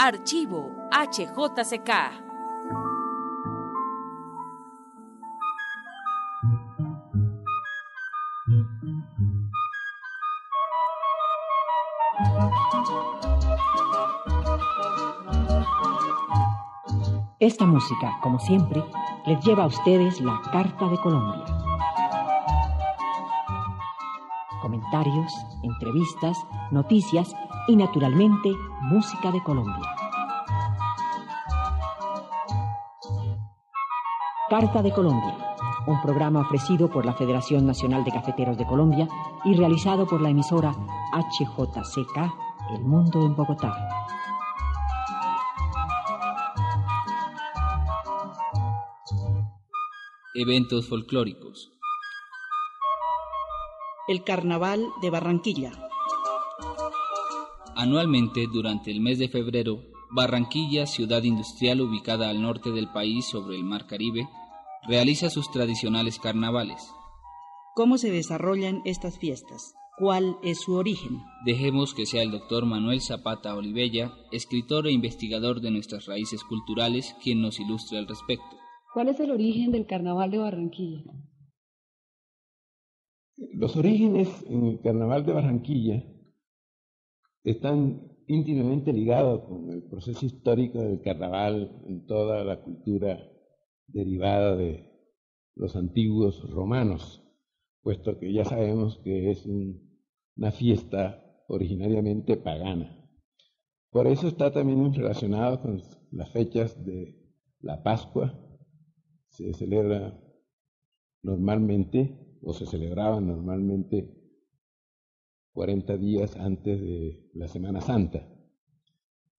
Archivo HJCK. Esta música, como siempre, les lleva a ustedes la Carta de Colombia. Comentarios, entrevistas, noticias y naturalmente música de Colombia. Carta de Colombia, un programa ofrecido por la Federación Nacional de Cafeteros de Colombia y realizado por la emisora HJCK El Mundo en Bogotá. Eventos folclóricos. El Carnaval de Barranquilla. Anualmente, durante el mes de febrero, Barranquilla, ciudad industrial ubicada al norte del país sobre el Mar Caribe, realiza sus tradicionales carnavales. ¿Cómo se desarrollan estas fiestas? ¿Cuál es su origen? Dejemos que sea el doctor Manuel Zapata Olivella, escritor e investigador de nuestras raíces culturales, quien nos ilustre al respecto. ¿Cuál es el origen del carnaval de Barranquilla? Los orígenes en el carnaval de Barranquilla están íntimamente ligados con el proceso histórico del carnaval en toda la cultura derivada de los antiguos romanos, puesto que ya sabemos que es una fiesta originariamente pagana. Por eso está también relacionado con las fechas de la Pascua, se celebra normalmente, o se celebraba normalmente 40 días antes de la Semana Santa.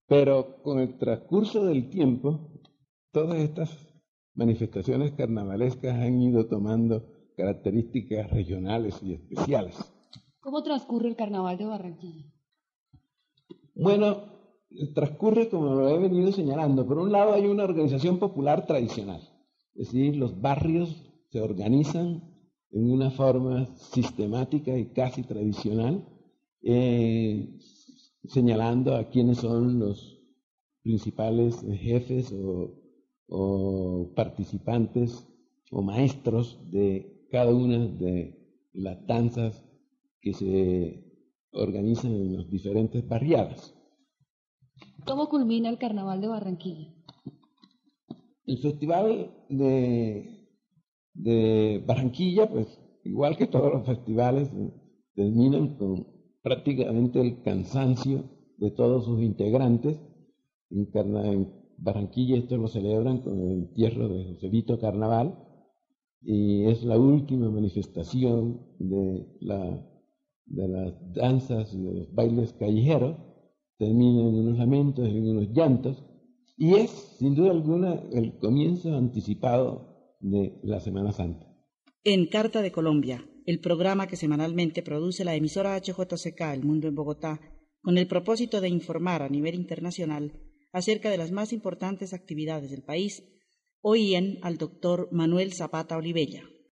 Pero con el transcurso del tiempo, todas estas manifestaciones carnavalescas han ido tomando características regionales y especiales. ¿Cómo transcurre el carnaval de Barranquilla? Bueno, transcurre como lo he venido señalando. Por un lado hay una organización popular tradicional es decir, los barrios se organizan en una forma sistemática y casi tradicional, eh, señalando a quiénes son los principales jefes o, o participantes o maestros de cada una de las danzas que se organizan en las diferentes barriadas. ¿Cómo culmina el Carnaval de Barranquilla? El Festival de, de Barranquilla, pues igual que todos los festivales, terminan con prácticamente el cansancio de todos sus integrantes. En, Barranquilla esto lo celebran con el entierro de Joselito Carnaval y es la última manifestación de, la, de las danzas y de los bailes callejeros. Terminan en unos lamentos, en unos llantos, y es, sin duda alguna, el comienzo anticipado de la Semana Santa. En Carta de Colombia, el programa que semanalmente produce la emisora HJCK El Mundo en Bogotá, con el propósito de informar a nivel internacional acerca de las más importantes actividades del país, oían al doctor Manuel Zapata Olivella.